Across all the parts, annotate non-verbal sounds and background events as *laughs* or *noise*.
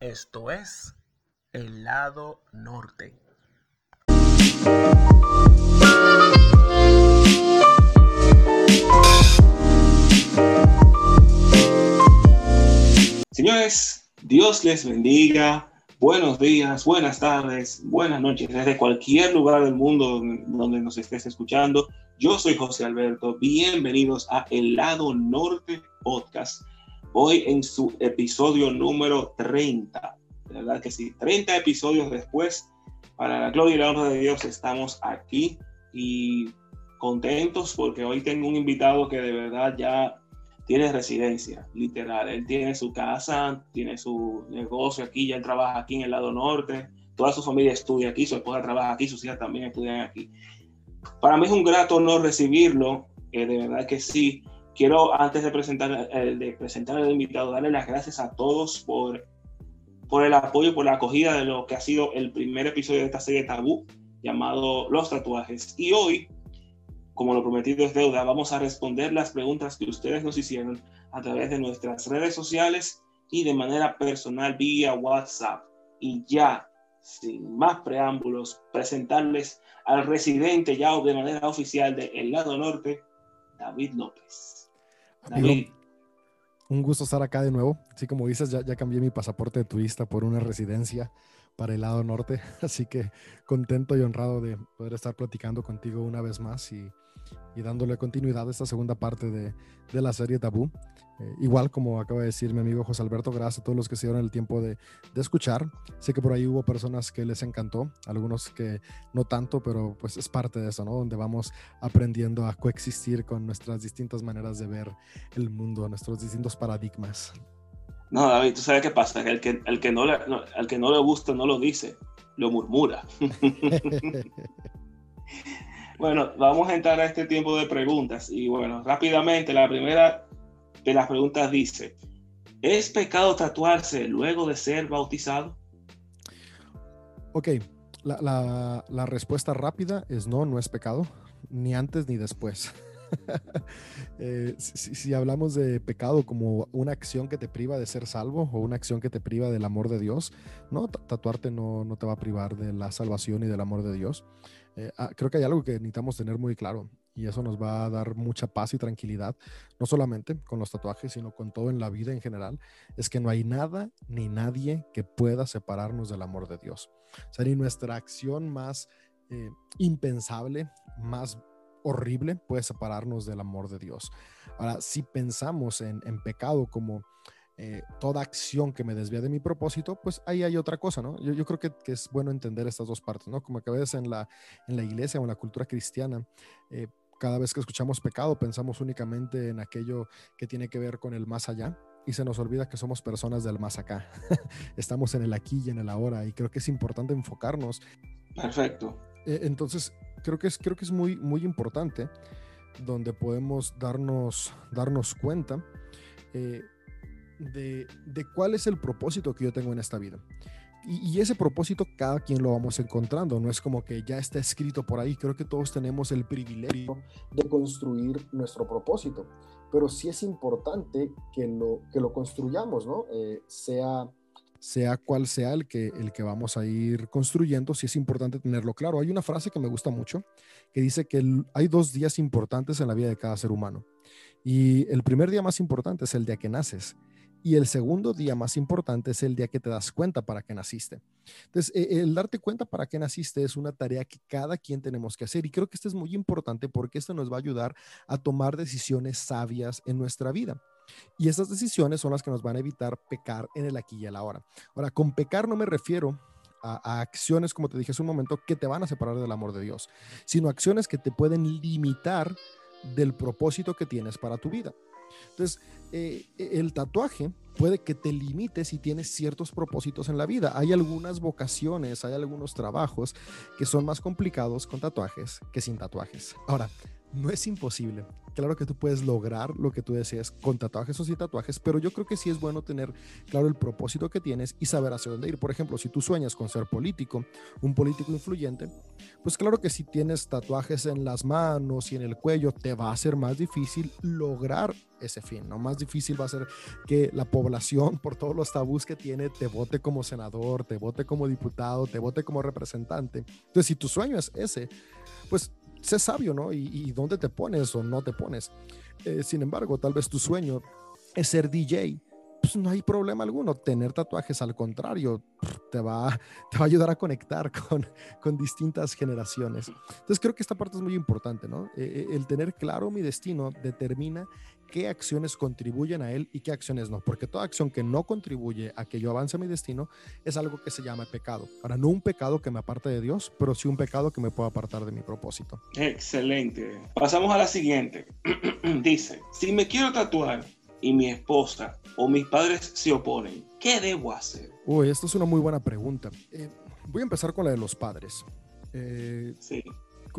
Esto es el lado norte. Señores, Dios les bendiga. Buenos días, buenas tardes, buenas noches, desde cualquier lugar del mundo donde nos estés escuchando. Yo soy José Alberto. Bienvenidos a El Lado Norte Podcast. Hoy en su episodio número 30. De verdad que sí, 30 episodios después. Para la gloria y la honra de Dios estamos aquí y contentos porque hoy tengo un invitado que de verdad ya tiene residencia, literal. Él tiene su casa, tiene su negocio aquí, ya él trabaja aquí en el lado norte. Toda su familia estudia aquí, su esposa trabaja aquí, sus hijas también estudian aquí. Para mí es un grato honor recibirlo, eh, de verdad que sí. Quiero, antes de presentar, eh, de presentar al invitado, darle las gracias a todos por, por el apoyo, por la acogida de lo que ha sido el primer episodio de esta serie Tabú, llamado Los Tatuajes. Y hoy como lo prometido es deuda, vamos a responder las preguntas que ustedes nos hicieron a través de nuestras redes sociales y de manera personal vía WhatsApp. Y ya, sin más preámbulos, presentarles al residente ya de manera oficial del El lado norte, David López. David. un gusto estar acá de nuevo. Así como dices, ya, ya cambié mi pasaporte de turista por una residencia para el lado norte. *laughs* Así que contento y honrado de poder estar platicando contigo una vez más y, y dándole continuidad a esta segunda parte de, de la serie Tabú. Eh, igual como acaba de decir mi amigo José Alberto, gracias a todos los que se dieron el tiempo de, de, escuchar. Sé que por ahí hubo personas que les encantó, algunos que no tanto, pero pues es parte de eso, ¿no? Donde vamos aprendiendo a coexistir con nuestras distintas maneras de ver el mundo, nuestros distintos paradigmas. No, David, tú sabes qué pasa, que el que, el que, no, le, no, al que no le gusta no lo dice, lo murmura. *laughs* *laughs* bueno, vamos a entrar a este tiempo de preguntas y bueno, rápidamente la primera de las preguntas dice, ¿es pecado tatuarse luego de ser bautizado? Ok, la, respuesta rápida es no, no es pecado, ni antes ni después. *laughs* eh, si, si, hablamos de pecado como una acción que te priva de ser salvo o una acción que te priva del amor de Dios, no, tatuarte no, no te va a privar de la salvación y del amor de Dios. Eh, ah, creo que hay algo que necesitamos tener muy claro y eso nos va a dar mucha paz y tranquilidad, no solamente con los tatuajes, sino con todo en la vida en general, es que no hay nada ni nadie que pueda separarnos del amor de Dios. O sea, ni nuestra acción más eh, impensable, más horrible puede separarnos del amor de Dios. Ahora, si pensamos en, en pecado como eh, toda acción que me desvía de mi propósito, pues ahí hay otra cosa, ¿no? Yo, yo creo que, que, es bueno entender estas dos partes, ¿no? Como que a veces en la, en la iglesia o en la cultura cristiana, eh, cada vez que escuchamos pecado, pensamos únicamente en aquello que tiene que ver con el más allá, y se nos olvida que somos personas del más acá. *laughs* Estamos en el aquí y en el ahora y creo que es importante enfocarnos. Perfecto. Eh, entonces, creo que es, creo que es muy, muy importante donde podemos darnos, darnos cuenta eh, de, de, cuál es el propósito que yo tengo en esta vida. Y, ese propósito cada quien lo vamos encontrando, no es como que ya está escrito por ahí, creo que todos tenemos el privilegio de construir nuestro propósito, pero sí es importante que lo, que lo construyamos, ¿no? Eh, sea sea cual sea el que, el que vamos a ir construyendo, sí es importante tenerlo claro. Hay una frase que me gusta mucho que dice que hay dos días importantes en la vida de cada ser humano. Y el primer día más importante es el día que naces. Y el segundo día más importante es el día que te das cuenta para qué naciste. Entonces, e, el darte cuenta para qué naciste es una tarea que cada quien tenemos que hacer. Y creo que esto es muy importante porque esto nos va a ayudar a tomar decisiones sabias en nuestra vida. Y esas decisiones son las que nos van a evitar pecar en el aquí y el ahora. Ahora, con pecar no me refiero a, a, acciones, como te dije hace un momento, que te van a separar del amor de Dios, sino acciones que te pueden limitar del propósito que tienes para tu vida. Entonces, eh, el tatuaje puede que te limite si tienes ciertos propósitos en la vida. Hay algunas vocaciones, hay algunos trabajos que son más complicados con tatuajes que sin tatuajes. Ahora, no es imposible. Claro que tú puedes lograr lo que tú deseas con tatuajes o sin tatuajes, pero yo creo que sí es bueno tener claro el propósito que tienes y saber hacia dónde ir. Por ejemplo, si tú sueñas con ser político, un político influyente, pues claro que si tienes tatuajes en las manos y en el cuello, te va a ser más difícil lograr ese fin, ¿no? Más difícil va a ser que la población, por todos los tabús que tiene, te vote como senador, te vote como diputado, te vote como representante. Entonces, si tu sueño es ese, pues sé sabio, ¿no? Y, dónde te pones o no te pones. Eh, sin embargo, tal vez tu sueño es ser DJ. Pues no hay problema alguno. Tener tatuajes, al contrario, te va, te va a ayudar a conectar con, con distintas generaciones. Entonces creo que esta parte es muy importante, ¿no? Eh, eh, el tener claro mi destino determina qué acciones contribuyen a él y qué acciones no, porque toda acción que no contribuye a que yo avance mi destino es algo que se llama pecado. Ahora, no un pecado que me aparte de Dios, pero sí un pecado que me pueda apartar de mi propósito. Excelente. Pasamos a la siguiente. *clears throat* Dice, si me quiero tatuar y mi esposa o mis padres se oponen, ¿qué debo hacer? Uy, esta es una muy buena pregunta. Eh, voy a empezar con la de los padres. Eh, sí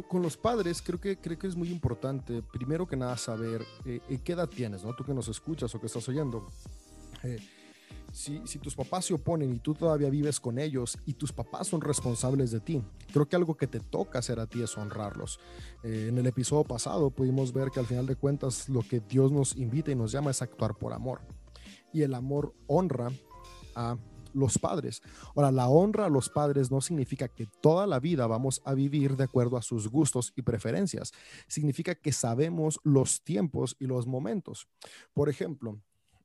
con los padres creo que, creo que es muy importante, primero que nada, saber eh, eh, qué edad tienes, ¿no? Tú que nos escuchas o que estás oyendo. Eh, si, si, tus papás se oponen y tú todavía vives con ellos y tus papás son responsables de ti, creo que algo que te toca hacer a ti es honrarlos. en el episodio pasado pudimos ver que al final de cuentas lo que Dios nos invita y nos llama es actuar por amor. Y el amor honra a los padres. Ahora, la honra a los padres no significa que toda la vida vamos a vivir de acuerdo a sus gustos y preferencias. Significa que sabemos los tiempos y los momentos. Por ejemplo,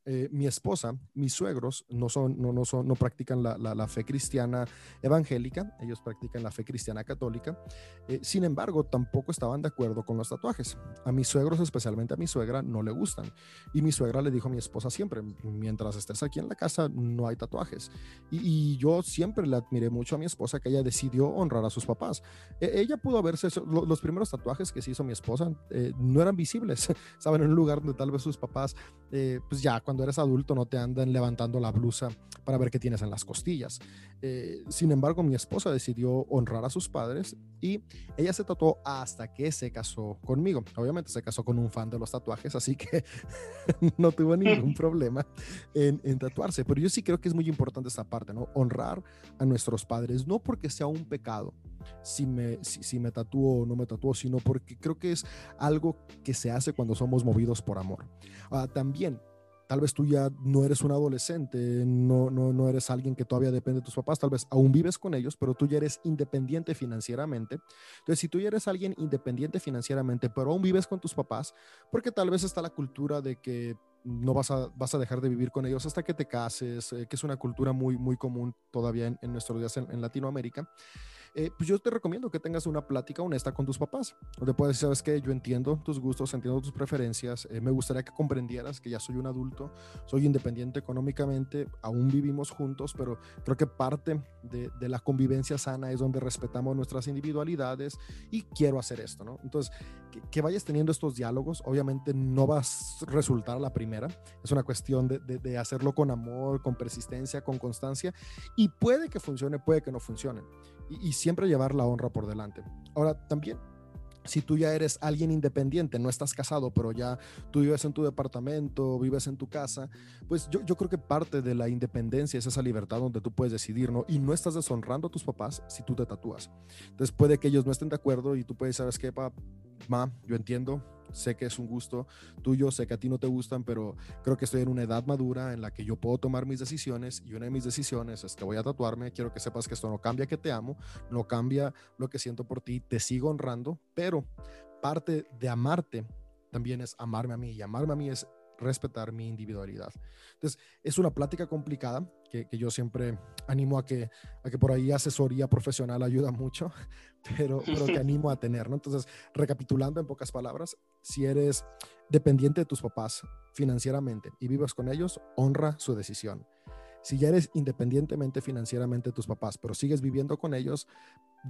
eh, mi esposa, mis suegros no son, no, no son, no practican la, la, fe cristiana evangélica, ellos practican la fe cristiana católica. Eh, sin embargo, tampoco estaban de acuerdo con los tatuajes. A mis suegros, especialmente a mi suegra, no le gustan. Y mi suegra le dijo a mi esposa siempre, mientras estés aquí en la casa, no hay tatuajes. Y, yo siempre le admiré mucho a mi esposa que ella decidió honrar a sus papás. E, ella pudo haberse, los primeros tatuajes que se hizo mi esposa eh, no eran visibles, *laughs* estaban en un lugar donde tal vez sus papás, pues ya cuando cuando eres adulto no te andan levantando la blusa para ver qué tienes en las costillas. Eh, sin embargo, mi esposa decidió honrar a sus padres y ella se tatuó hasta que se casó conmigo. Obviamente se casó con un fan de los tatuajes, así que *laughs* no tuvo ningún *laughs* problema en, en, tatuarse. Pero yo sí creo que es muy importante esta parte, ¿no? Honrar a nuestros padres, no porque sea un pecado, si me, si, me tatúo o no me tatúo, sino porque creo que es algo que se hace cuando somos movidos por amor. Ah, también tal vez tú ya no eres un adolescente, no, no, no eres alguien que todavía depende de tus papás, tal vez aún vives con ellos, pero tú ya eres independiente financieramente. Entonces, si tú ya eres alguien independiente financieramente, pero aún vives con tus papás, porque tal vez está la cultura de que no vas a, vas a dejar de vivir con ellos hasta que te cases, eh, que es una cultura muy, muy común todavía en, nuestros días en Latinoamérica. Eh, pues yo te recomiendo que tengas una plática honesta con tus papás, donde puedes decir, sabes que yo entiendo tus gustos, entiendo tus preferencias, eh, me gustaría que comprendieras que ya soy un adulto, soy independiente económicamente, aún vivimos juntos, pero creo que parte de, de la convivencia sana es donde respetamos nuestras individualidades y quiero hacer esto, ¿no? Entonces, que, vayas teniendo estos diálogos, obviamente no vas a resultar a la primera, es una cuestión de, de, de hacerlo con amor, con persistencia, con constancia, y puede que funcione, puede que no funcione y, siempre llevar la honra por delante. Ahora, también si tú ya eres alguien independiente, no estás casado, pero ya tú vives en tu departamento, vives en tu casa, pues yo, yo, creo que parte de la independencia es esa libertad donde tú puedes decidir, ¿no? Y no estás deshonrando a tus papás si tú te tatúas. Entonces puede que ellos no estén de acuerdo y tú puedes, ¿sabes qué, papá? Ma, yo entiendo, sé que es un gusto tuyo, sé que a ti no te gustan, pero creo que estoy en una edad madura en la que yo puedo tomar mis decisiones y una de mis decisiones es que voy a tatuarme, quiero que sepas que esto no cambia que te amo, no cambia lo que siento por ti, te sigo honrando, pero parte de amarte también es amarme a mí y amarme a mí es respetar mi individualidad. Entonces, es una plática complicada que, yo siempre animo a que, a que por ahí asesoría profesional ayuda mucho, *laughs* pero, pero que *laughs* animo a tener, ¿no? Entonces, recapitulando en pocas palabras, si eres dependiente de tus papás financieramente y vives con ellos, honra su decisión. Si ya eres independientemente financieramente de tus papás, pero sigues viviendo con ellos,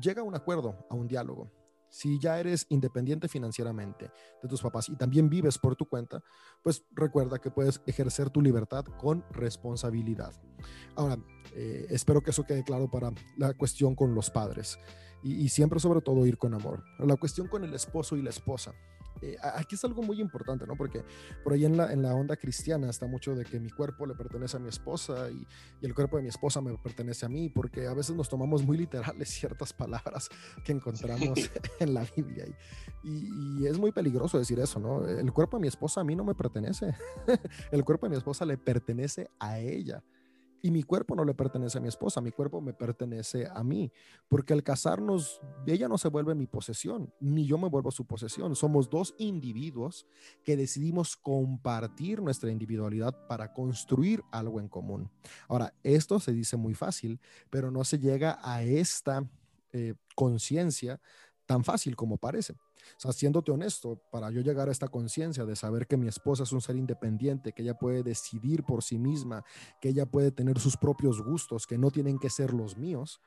llega a un acuerdo, a un diálogo si ya eres independiente financieramente de tus papás y también vives por tu cuenta, pues recuerda que puedes ejercer tu libertad con responsabilidad. Ahora, eh, espero que eso quede claro para la cuestión con los padres y, y, siempre sobre todo ir con amor. La cuestión con el esposo y la esposa. Eh, aquí es algo muy importante, ¿no? Porque por ahí en la, en la onda cristiana está mucho de que mi cuerpo le pertenece a mi esposa y, y, el cuerpo de mi esposa me pertenece a mí, porque a veces nos tomamos muy literales *laughs* ciertas palabras que encontramos *laughs* en la Biblia. Y, y, es muy peligroso decir eso, ¿no? El cuerpo de mi esposa a mí no me pertenece. *laughs* el cuerpo de mi esposa le pertenece a ella. Y mi cuerpo no le pertenece a mi esposa, mi cuerpo me pertenece a mí, porque al casarnos, ella no se vuelve mi posesión, ni yo me vuelvo su posesión. Somos dos individuos que decidimos compartir nuestra individualidad para construir algo en común. Ahora, esto se dice muy fácil, pero no se llega a esta eh, conciencia tan fácil como parece. O siéndote honesto, para yo llegar a esta conciencia de saber que mi esposa es un ser independiente, que ella puede decidir por sí misma, que ella puede tener sus propios gustos, que no tienen que ser los míos,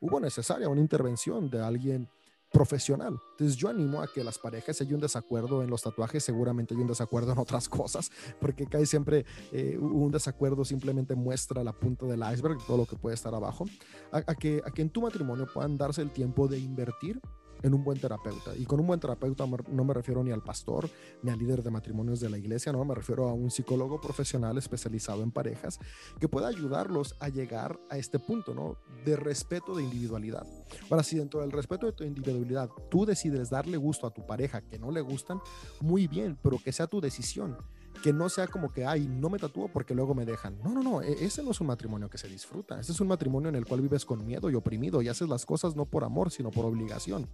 hubo necesaria una intervención de alguien profesional. Entonces yo animo a que las parejas, hay un desacuerdo en los tatuajes, seguramente hay un desacuerdo en otras *laughs* cosas, porque cae siempre eh, un desacuerdo simplemente muestra la punta del iceberg, todo lo que puede estar abajo, a, que, a que en tu matrimonio puedan darse el tiempo de invertir en un buen terapeuta. Y con un buen terapeuta no me refiero ni al pastor, ni al líder de matrimonios de la iglesia, no, me refiero a un psicólogo profesional especializado en parejas que pueda ayudarlos a llegar a este punto, ¿no? De respeto de individualidad. Ahora, si dentro del respeto de tu individualidad tú decides darle gusto a tu pareja que no le gustan, muy bien, pero que sea tu decisión que no sea como que, ay, no me tatúo porque luego me dejan. No, no, no, e-, ese no es un matrimonio que se disfruta. Ese es un matrimonio en el cual vives con miedo y oprimido y haces las cosas no por amor, sino por obligación.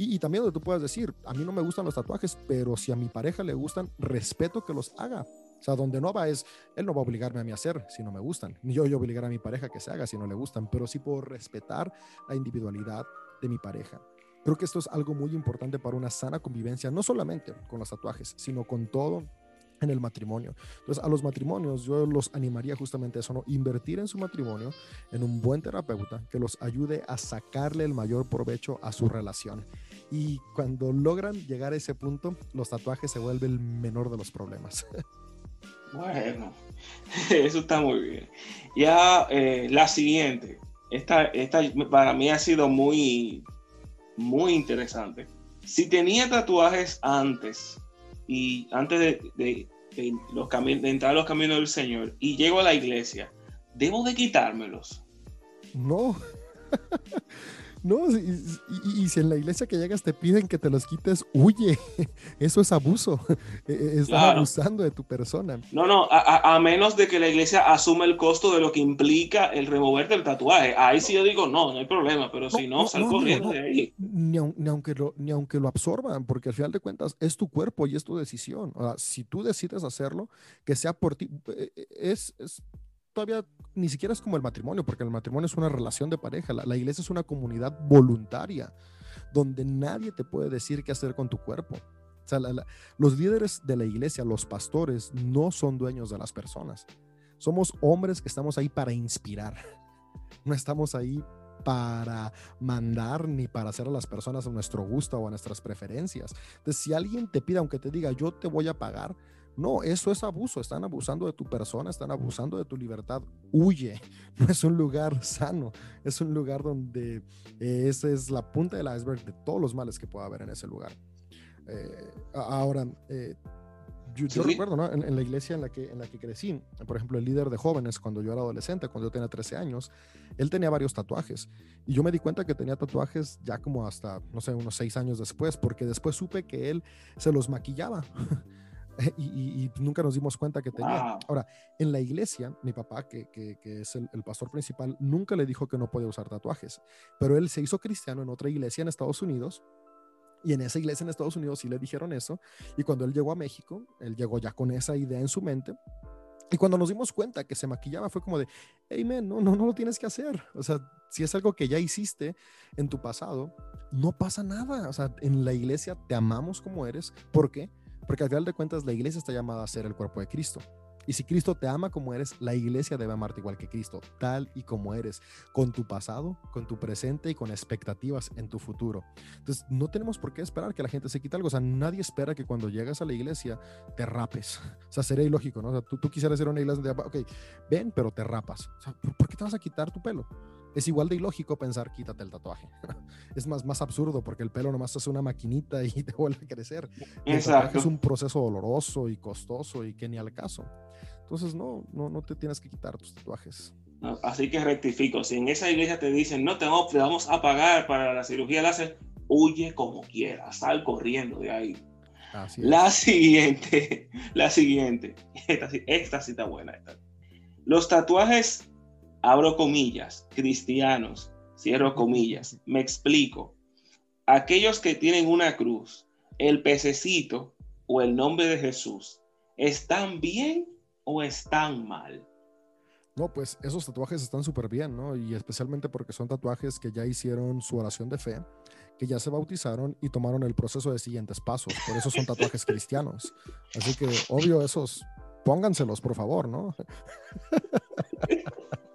Y, también donde tú puedes decir, a mí no me gustan los tatuajes, pero si a mi pareja le gustan, respeto que los haga. O sea, donde no va es, él no va a obligarme a mí a hacer si no me gustan, ni yo, yo obligar a mi pareja que se haga si no le gustan, pero sí puedo respetar la individualidad de mi pareja. Creo que esto es algo muy importante para una sana convivencia, no solamente con los tatuajes, sino con todo en el matrimonio. Entonces, a los matrimonios yo los animaría justamente a eso, ¿no? Invertir en su matrimonio, en un buen terapeuta que los ayude a sacarle el mayor provecho a su relación. Y cuando logran llegar a ese punto, los tatuajes se vuelven el menor de los problemas. *laughs* Bueno, *laughs* eso está muy bien. Ya eh, la siguiente, esta, esta para mí ha sido muy, muy interesante. Si tenía tatuajes antes, y antes de, los de entrar a los caminos del Señor y llego a la iglesia, ¿debo de quitármelos? No. *laughs* No, y, si en la iglesia que llegas te piden que te los quites, huye. *laughs* Eso es abuso. *laughs* E, e, estás abusando de tu persona. No, no, a, menos de que la iglesia asuma el costo de lo que implica el removerte el tatuaje. Ahí sí yo digo, no, no hay problema, pero si no, sal corriendo de ahí. Ni, aunque lo, ni aunque lo absorban, porque al final de cuentas es tu cuerpo y es tu decisión. si tú decides hacerlo, que sea por ti, e, es, es todavía ni siquiera es como el matrimonio, porque el matrimonio es una relación de pareja. La, iglesia es una comunidad voluntaria, donde nadie te puede decir qué hacer con tu cuerpo. O sea, los líderes de la iglesia, los pastores, no son dueños de las personas. Somos hombres que estamos ahí para inspirar. *laughs* No estamos ahí para mandar ni para hacer a las personas a nuestro gusto o a nuestras preferencias. Entonces, si alguien te pide, aunque te diga, yo te voy a pagar, no, eso es abuso, están abusando de tu persona, están abusando de tu libertad. Huye, *laughs* no es un lugar sano, es un lugar donde eh, esa es la punta del iceberg de todos los males que pueda haber en ese lugar. Eh, ahora, eh, yo, recuerdo ¿no? en, la iglesia en la, que, en la que crecí, por ejemplo, el líder de jóvenes, cuando yo era adolescente, cuando yo tenía 13 años, él tenía varios tatuajes. Y yo me di cuenta que tenía tatuajes ya como hasta, no sé, unos 6 años después, porque después supe que él se los maquillaba. *laughs* *laughs* y, nunca nos dimos cuenta que tenía. Ahora, en la iglesia, mi papá, que, que, es el, pastor principal, nunca le dijo que no podía usar tatuajes, pero él se hizo cristiano en otra iglesia en Estados Unidos. Y en esa iglesia en Estados Unidos sí le dijeron eso. Y cuando él llegó a México, él llegó ya con esa idea en su mente. Y cuando nos dimos cuenta que se maquillaba, fue como de, hey, man, no, no, no lo tienes que hacer. O sea, si es algo que ya hiciste en tu pasado, no pasa nada. O sea, en la iglesia te amamos como eres. ¿Por qué? Porque al final de cuentas la iglesia está llamada a ser el cuerpo de Cristo. Y si Cristo te ama como eres, la iglesia debe amarte igual que Cristo, tal y como eres, con tu pasado, con tu presente y con expectativas en tu futuro. Entonces, no tenemos por qué esperar que la gente se quite algo. O sea, nadie espera que cuando llegas a la iglesia te rapes. O sea, sería ilógico, ¿no? O sea, tú, tú quisieras ser una iglesia donde, ok, ven, pero te rapas. O sea, ¿por qué te vas a quitar tu pelo? Es igual de ilógico pensar quítate el tatuaje. *laughs* es más, más absurdo porque el pelo nomás es una maquinita *laughs* y te vuelve a crecer. es un proceso doloroso y costoso y que ni al caso. Entonces, no, no, no te tienes que quitar tus tatuajes. Así que rectifico, si en esa iglesia te dicen, no te vamos, a pagar para la cirugía láser, huye como quieras, sal corriendo de ahí. la *laughs* siguiente, la siguiente, esta, esta sí está buena. Los tatuajes, abro comillas, cristianos, cierro comillas, me explico. Aquellos que tienen una cruz, el pececito o el nombre de Jesús, ¿están bien o están mal? No, pues esos tatuajes están súper bien, ¿no? Y especialmente porque son tatuajes que ya hicieron su oración de fe, que ya se bautizaron y tomaron el proceso de siguientes pasos. Por eso son tatuajes cristianos. Así que, obvio, esos, pónganselos, por favor, ¿no? *laughs*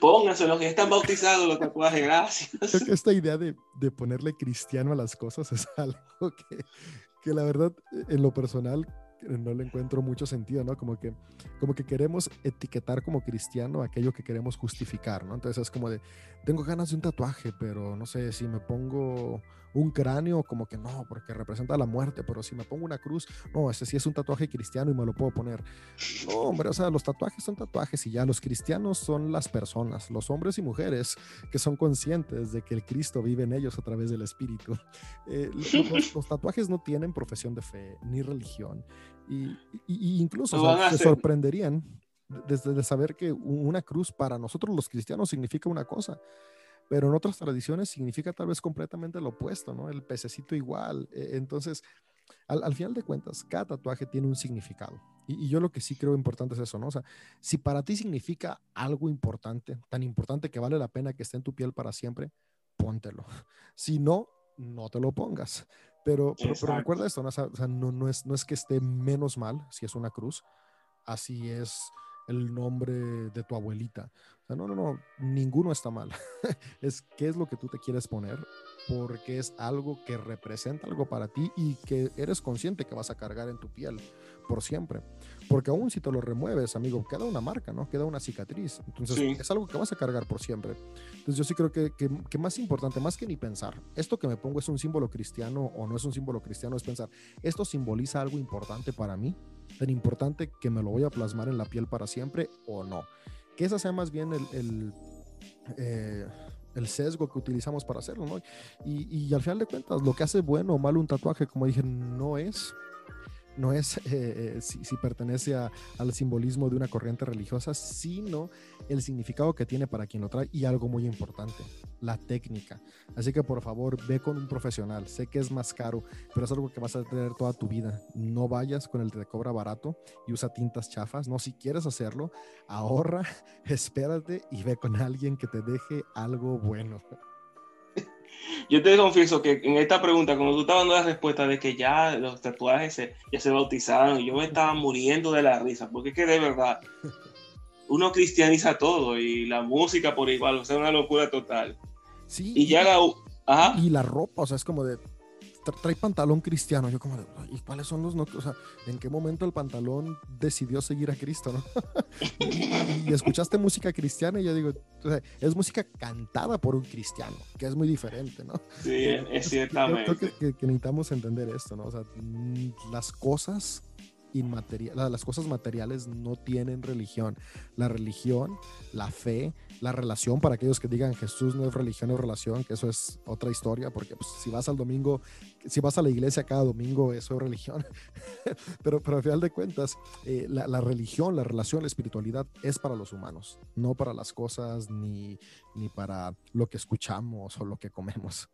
Pónganselos, que están bautizados los tatuajes, gracias. Creo que esta idea de, de ponerle cristiano a las cosas es *laughs* algo que, que la verdad, en lo personal, no le encuentro mucho sentido, ¿no? Como que, como que queremos etiquetar como cristiano aquello que queremos justificar, ¿no? Entonces es como de, tengo ganas de un tatuaje, pero no sé si me pongo un cráneo, como que no, porque representa la muerte, pero si me pongo una cruz, no, ese sí es un tatuaje cristiano y me lo puedo poner. No, hombre, o sea, los tatuajes son tatuajes y ya los cristianos son las personas, los hombres y mujeres que son conscientes de que el Cristo vive en ellos a través del Espíritu. *laughs* Eh, los, tatuajes no tienen profesión de fe ni religión y, incluso se sorprenderían desde de saber que una cruz para nosotros los cristianos significa una cosa pero en otras tradiciones significa tal vez completamente lo opuesto, ¿no? El pececito igual. E, entonces, al, final de cuentas, cada tatuaje tiene un significado. Y, yo lo que sí creo importante es eso, ¿no? O sea, si para ti significa algo importante, tan importante que vale la pena que esté en tu piel para siempre, póntelo. *laughs* Si no, no te lo pongas. Pero, pero, recuerda esto, ¿no? O sea, no, no, es, no es que esté menos mal si es una cruz, así es el nombre de tu abuelita. Sea, no, no, no, ninguno está mal. *laughs* es qué es lo que tú te quieres poner, porque es algo que representa algo para ti y que eres consciente que vas a cargar en tu piel por siempre. Porque aún si te lo remueves, amigo, queda una marca, ¿no? Queda una cicatriz. Entonces, es algo que vas a cargar por siempre. Entonces, yo sí creo que, que, que, más importante, más que ni pensar, esto que me pongo es un símbolo cristiano o no es un símbolo cristiano, es pensar, ¿esto simboliza algo importante para mí? tan importante que me lo voy a plasmar en la piel para siempre o no. Que esa sea más bien el, el, eh, el sesgo que utilizamos para hacerlo, ¿no? Y, y, al final de cuentas, lo que hace bueno o malo un tatuaje, como dije, no es no es *laughs* eh, eh, si, pertenece al simbolismo de una corriente religiosa, sino el significado que tiene para quien lo trae y algo muy importante, la técnica. Así que por favor, ve con un profesional. Sé que es más caro, pero es algo que vas a tener toda tu vida. No vayas con el que te cobra barato y usa tintas chafas. No, si quieres hacerlo, ahorra, *laughs* espérate y ve con alguien que te deje algo bueno. Yo te confieso que en esta pregunta, como tú estabas dando la respuesta de que ya los tatuajes se, ya se bautizaron, yo me estaba muriendo de la risa, porque es que de verdad uno cristianiza todo y la música por igual, o sea, una locura total. Sí. Y ya la. Y la ropa, o sea, es como de trae pantalón cristiano. Yo como, ¿y cuáles son los no? O sea, ¿en qué momento el pantalón decidió seguir a Cristo, no? *laughs* y, escuchaste música cristiana y yo digo, o sea, es música cantada por un cristiano, que es muy diferente, ¿no? Sí, es ciertamente. Creo que, que necesitamos entender esto, ¿no? O sea, las cosas inmaterial, las cosas materiales no tienen religión. La religión, la fe, la relación, para aquellos que digan Jesús no es religión, o relación, que eso es otra historia, porque pues, si vas al domingo, si vas a la iglesia cada domingo, eso es religión. *laughs* pero, pero al final de cuentas, eh, la, la, religión, la relación, la espiritualidad es para los humanos, no para las cosas ni, ni para lo que escuchamos o lo que comemos.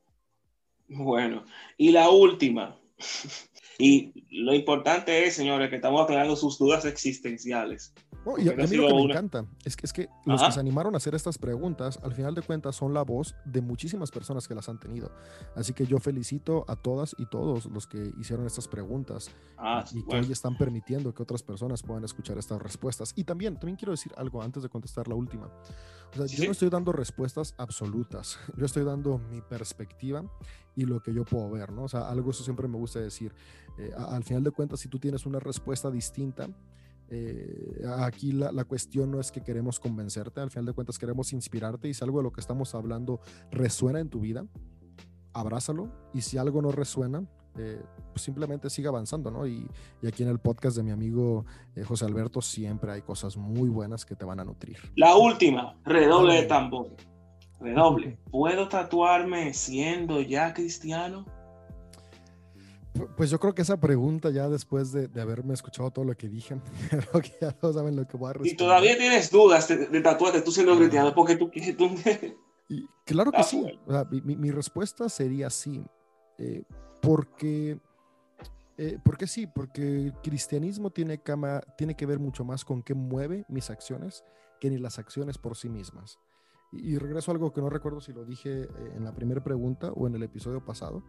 Bueno, y la última. *laughs* Y lo importante es, señores, que estamos aclarando sus dudas existenciales. y a, mí lo que me encanta es que, es que los que se animaron a hacer estas preguntas, al final de cuentas, son la voz de muchísimas personas que las han tenido. Así que yo felicito a todas y todos los que hicieron estas preguntas ah, y que hoy están permitiendo que otras personas puedan escuchar estas respuestas. Y también, también quiero decir algo antes de contestar la última. O sea, yo no estoy dando respuestas absolutas. Yo estoy dando mi perspectiva y lo que yo puedo ver, ¿no? O sea, algo eso siempre me gusta decir. Eh, al final de cuentas, si tú tienes una respuesta distinta, Eh, aquí la, la, cuestión no es que queremos convencerte, al final de cuentas queremos inspirarte y si algo de lo que estamos hablando resuena en tu vida, abrázalo y si algo no resuena, eh, pues simplemente siga avanzando, ¿no? Y, y, aquí en el podcast de mi amigo eh, José Alberto siempre hay cosas muy buenas que te van a nutrir. La última, redoble de tambor. Redoble. ¿Puedo tatuarme siendo ya cristiano? Pues yo creo que esa pregunta ya después de, de haberme escuchado todo lo que dije, *laughs* creo que ya todos saben lo que voy a responder. Y todavía tienes dudas de, de tatuarte tú siendo cristiano, porque tú, *laughs* tú... Y claro que ah, sí. O sea, mi, mi, respuesta sería sí. Eh, porque, eh, porque sí, porque el cristianismo tiene, cama, tiene que ver mucho más con qué mueve mis acciones que ni las acciones por sí mismas. Y, regreso a algo que no recuerdo si lo dije eh, en la primera pregunta o en el episodio pasado.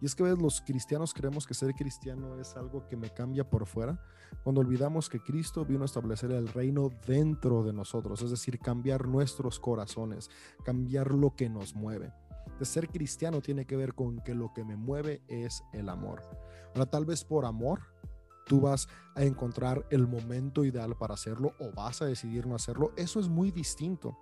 Y es que ¿ves? los cristianos creemos que ser cristiano es algo que me cambia por fuera, cuando olvidamos que Cristo vino a establecer el reino dentro de nosotros, es decir, cambiar nuestros corazones, cambiar lo que nos mueve. De ser cristiano tiene que ver con que lo que me mueve es el amor. Ahora, tal vez por amor tú vas a encontrar el momento ideal para hacerlo o vas a decidir no hacerlo. Eso es muy distinto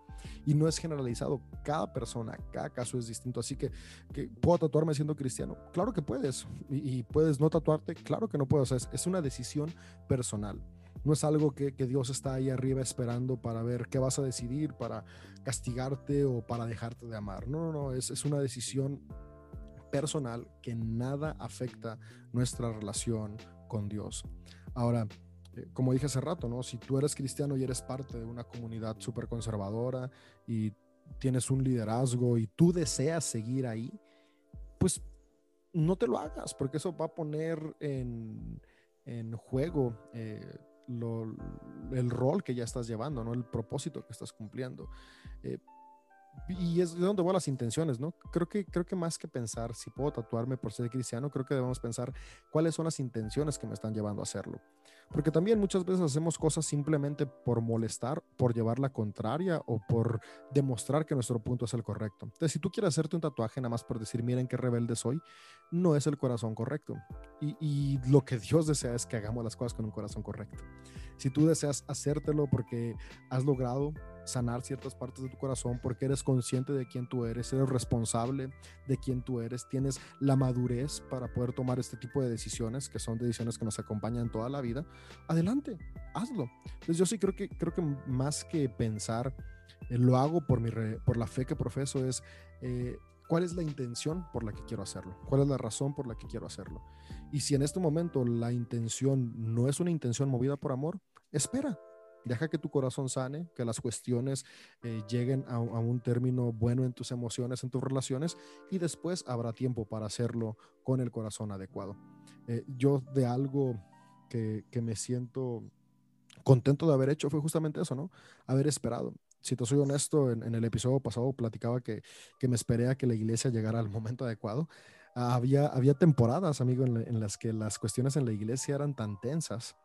y no es generalizado. Cada persona, cada caso es distinto. Así que, que ¿puedo tatuarme siendo cristiano? Claro que puedes. Y, puedes no tatuarte. Claro que no puedes. es, es una decisión personal. No es algo que, Dios está ahí arriba esperando para ver qué vas a decidir, para castigarte o para dejarte de amar. No, no, no. Es, es una decisión personal que nada afecta nuestra relación con Dios. Ahora, como dije hace rato, ¿no? Si tú eres cristiano y eres parte de una comunidad súper conservadora y tienes un liderazgo y tú deseas seguir ahí, pues no te lo hagas, porque eso va a poner en, en juego eh, el rol que ya estás llevando, ¿no? El propósito que estás cumpliendo. Eh, y es de donde van las intenciones, ¿no? Creo que, creo que más que pensar si puedo tatuarme por ser cristiano, creo que debemos pensar cuáles son las intenciones que me están llevando a hacerlo. Porque también muchas veces hacemos cosas simplemente por molestar, por llevar la contraria o por demostrar que nuestro punto es el correcto. Entonces, si tú quieres hacerte un tatuaje nada más por decir, miren qué rebelde soy, no es el corazón correcto. Y, y lo que Dios desea es que hagamos las cosas con un corazón correcto. Si tú deseas hacértelo porque has logrado sanar ciertas partes de tu corazón porque eres consciente de quién tú eres, eres responsable de quién tú eres, tienes la madurez para poder tomar este tipo de decisiones, que son decisiones que nos acompañan toda la vida, adelante, hazlo. Entonces yo sí creo que, creo que más que pensar, eh, lo hago por, mi re, por la fe que profeso, es eh, cuál es la intención por la que quiero hacerlo, cuál es la razón por la que quiero hacerlo. Y si en este momento la intención no es una intención movida por amor, espera, Deja que tu corazón sane, que las cuestiones eh, lleguen a, un término bueno en tus emociones, en tus relaciones, y después habrá tiempo para hacerlo con el corazón adecuado. Eh, yo de algo que, que, me siento contento de haber hecho fue justamente eso, ¿no? Haber esperado. Si te soy honesto, en, el episodio pasado platicaba que, que, me esperé a que la iglesia llegara al momento adecuado. Había, había temporadas, amigo, en, en las que las cuestiones en la iglesia eran tan tensas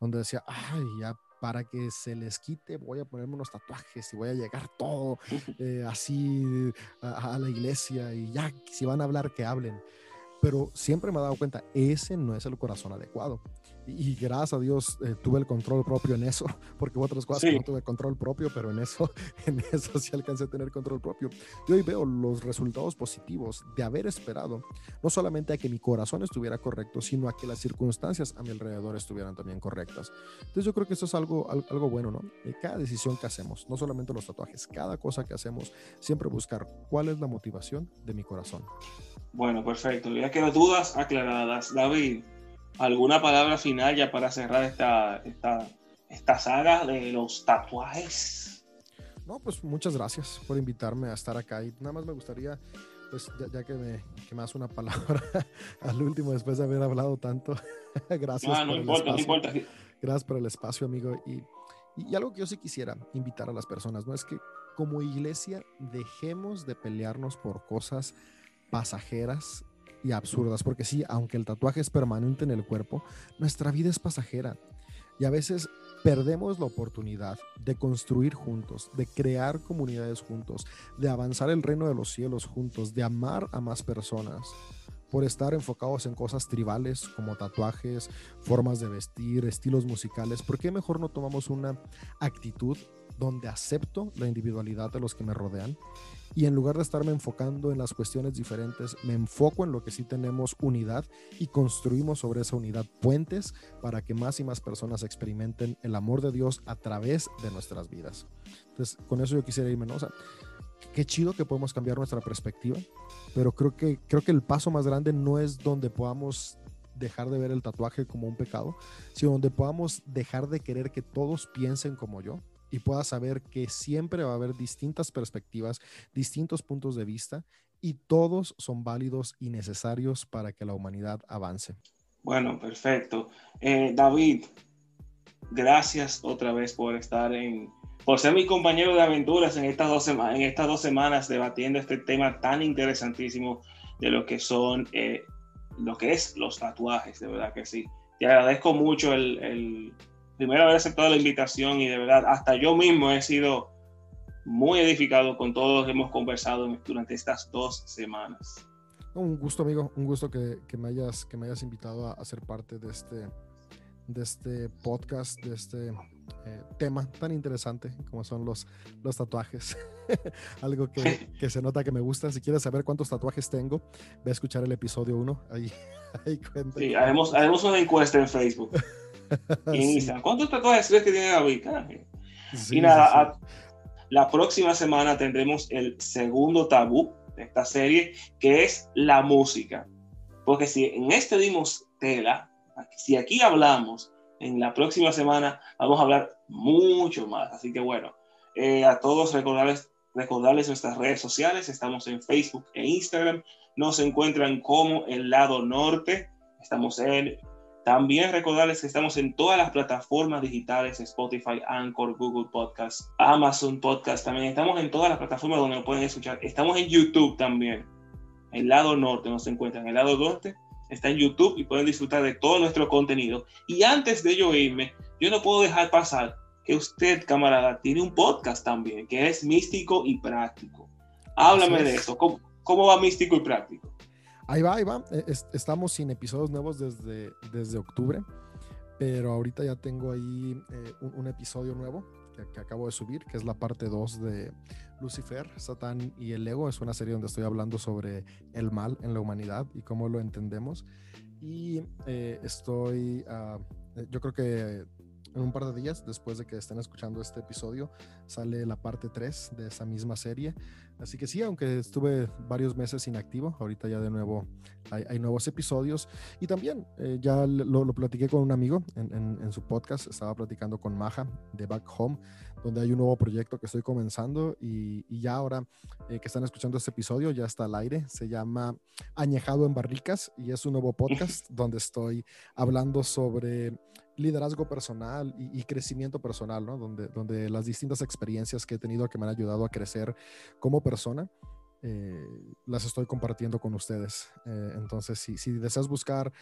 donde decía, ay, ya para que se les quite, voy a ponerme unos tatuajes y voy a llegar todo *laughs* eh, así a, a, la iglesia y ya, si van a hablar, que hablen. Pero siempre me he dado cuenta, ese no es el corazón adecuado y gracias a Dios eh, tuve el control propio en eso, *laughs* porque otras cosas sí. no tuve control propio, pero en eso, *laughs* en eso sí alcancé a tener control propio. Y hoy veo los resultados positivos de haber esperado, no solamente a que mi corazón estuviera correcto, sino a que las circunstancias a mi alrededor estuvieran también correctas. Entonces yo creo que eso es algo, algo bueno, ¿no? De cada decisión que hacemos, no solamente los tatuajes, cada cosa que hacemos, siempre buscar cuál es la motivación de mi corazón. Bueno, perfecto. Ya quedan dudas aclaradas. David, ¿Alguna palabra final ya para cerrar esta, esta, esta saga de los tatuajes? No, pues muchas gracias por invitarme a estar acá y nada más me gustaría, pues ya, ya que, me, que me das una palabra *laughs* al último después de haber hablado tanto, *laughs* gracias. Ah, no, no importa, no importa. Gracias por el espacio, amigo. Y, y algo que yo sí quisiera invitar a las personas, ¿no? Es que como iglesia dejemos de pelearnos por cosas pasajeras y absurdas, porque sí, aunque el tatuaje es permanente en el cuerpo, nuestra vida es pasajera. Y a veces perdemos la oportunidad de construir juntos, de crear comunidades juntos, de avanzar el reino de los cielos juntos, de amar a más personas por estar enfocados en cosas tribales como tatuajes, formas de vestir, estilos musicales, ¿por qué mejor no tomamos una actitud donde acepto la individualidad de los que me rodean y en lugar de estarme enfocando en las cuestiones diferentes, me enfoco en lo que sí tenemos unidad y construimos sobre esa unidad puentes para que más y más personas experimenten el amor de Dios a través de nuestras vidas. Entonces, con eso yo quisiera irme, ¿no? O sea, qué chido que podemos cambiar nuestra perspectiva, pero creo que, creo que el paso más grande no es donde podamos dejar de ver el tatuaje como un pecado, sino donde podamos dejar de querer que todos piensen como yo, y pueda saber que siempre va a haber distintas perspectivas, distintos puntos de vista y todos son válidos y necesarios para que la humanidad avance. Bueno, perfecto. Eh, David, gracias otra vez por estar en, por ser mi compañero de aventuras en estas dos, en estas dos semanas debatiendo este tema tan interesantísimo de lo que son, eh, lo que es los tatuajes, de verdad que sí. Te agradezco mucho el primero haber aceptado la invitación y de verdad hasta yo mismo he sido muy edificado con todo lo que hemos conversado durante estas dos semanas. Un gusto, amigo, un gusto que, me, hayas, que me hayas invitado a, ser parte de este, de este podcast, de este eh, tema tan interesante como son los, los tatuajes. *laughs* Algo que, *laughs* que, se nota que me gusta. Si quieres saber cuántos tatuajes tengo, ve a escuchar el episodio 1. Ahí, *laughs* ahí cuenta. Sí, haremos, haremos una encuesta en Facebook. *laughs* ¿Cuántos tatuajes crees que tiene David? y nada, la próxima semana tendremos el segundo tabú de esta serie, que es la música. Porque si en este dimos tela, si aquí hablamos, en la próxima semana vamos a hablar mucho más. Así que bueno, eh, a todos recordarles, recordarles nuestras redes sociales. Estamos en Facebook e Instagram. Nos encuentran como el lado norte. Estamos en también recordarles que estamos en todas las plataformas digitales, Spotify, Anchor, Google Podcast, Amazon Podcast, también estamos en todas las plataformas donde nos pueden escuchar. Estamos en YouTube también. El lado norte nos encuentran. El lado norte está en YouTube y pueden disfrutar de todo nuestro contenido. Y antes de yo irme, yo no puedo dejar pasar que usted, camarada, tiene un podcast también, que es místico y práctico. Háblame de eso. ¿Cómo, ¿Cómo va místico y práctico? Ahí va, ahí va. E, estamos sin episodios nuevos desde, desde octubre, pero ahorita ya tengo ahí eh, un, episodio nuevo que, acabo de subir, que es la parte 2 de Lucifer, Satán y el ego. Es una serie donde estoy hablando sobre el mal en la humanidad y cómo lo entendemos. Y eh, estoy, ah, yo creo que en un par de días, después de que estén escuchando este episodio, sale la parte 3 de esa misma serie. Así que sí, aunque estuve varios meses inactivo, ahorita ya de nuevo hay, nuevos episodios. Y también eh, ya lo, platiqué con un amigo en, su podcast, estaba platicando con Maja de Back Home, donde hay un nuevo proyecto que estoy comenzando y, ya ahora eh, que están escuchando este episodio ya está al aire. Se llama Añejado en Barricas y es un nuevo podcast *laughs* donde estoy hablando sobre liderazgo personal y, crecimiento personal, ¿no? Donde, donde las distintas experiencias que he tenido que me han ayudado a crecer como persona, eh, las estoy compartiendo con ustedes. Eh, entonces, si, si, deseas buscar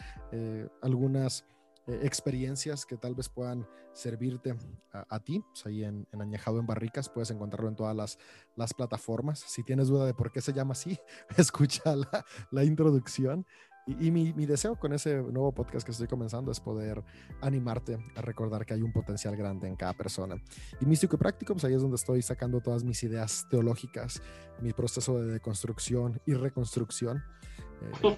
eh, experiencias que tal vez puedan servirte a, ti, pues ahí en, en, Añejado en Barricas, puedes encontrarlo en todas las, las, plataformas. Si tienes duda de por qué se llama así, *laughs* escucha la, la introducción y, mi, mi, deseo con ese nuevo podcast que estoy comenzando es poder animarte a recordar que hay un potencial grande en cada persona. Y místico y práctico, pues ahí es donde estoy sacando todas mis ideas teológicas, mi proceso de deconstrucción y reconstrucción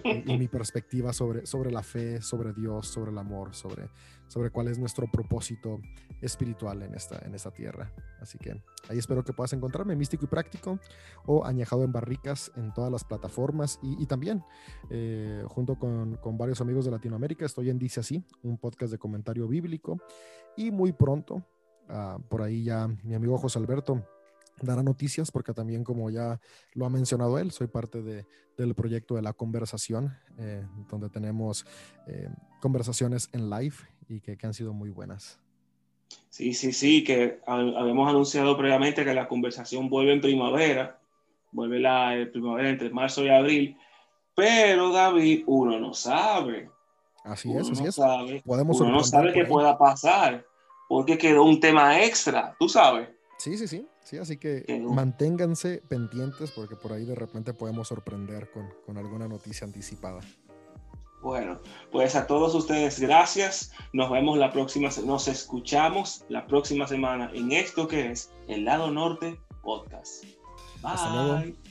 eh, y, mi *laughs* perspectiva sobre, sobre la fe, sobre Dios, sobre el amor, sobre, sobre cuál es nuestro propósito espiritual en esta, en esta tierra. Así que ahí espero que puedas encontrarme místico y práctico o añejado en barricas en todas las plataformas y, también eh, junto con, con, varios amigos de Latinoamérica estoy en Dice Así, un podcast de comentario bíblico y muy pronto, ah, por ahí ya mi amigo José Alberto dará noticias porque también como ya lo ha mencionado él, soy parte de, del proyecto de la conversación, eh, donde tenemos eh, conversaciones en live y que, que, han sido muy buenas. Sí, sí, sí, que habíamos anunciado previamente que la conversación vuelve en primavera, vuelve la primavera entre marzo y abril, pero David, uno no sabe. Así es, así es. Podemos uno no sabe qué pueda pasar, porque quedó un tema extra, tú sabes. Sí, sí, sí, sí, así que manténganse pendientes porque por ahí de repente podemos sorprender con, con alguna noticia anticipada. Bueno, pues a todos ustedes gracias. Nos vemos la próxima, nos escuchamos la próxima semana en esto que es el lado norte podcast. Bye.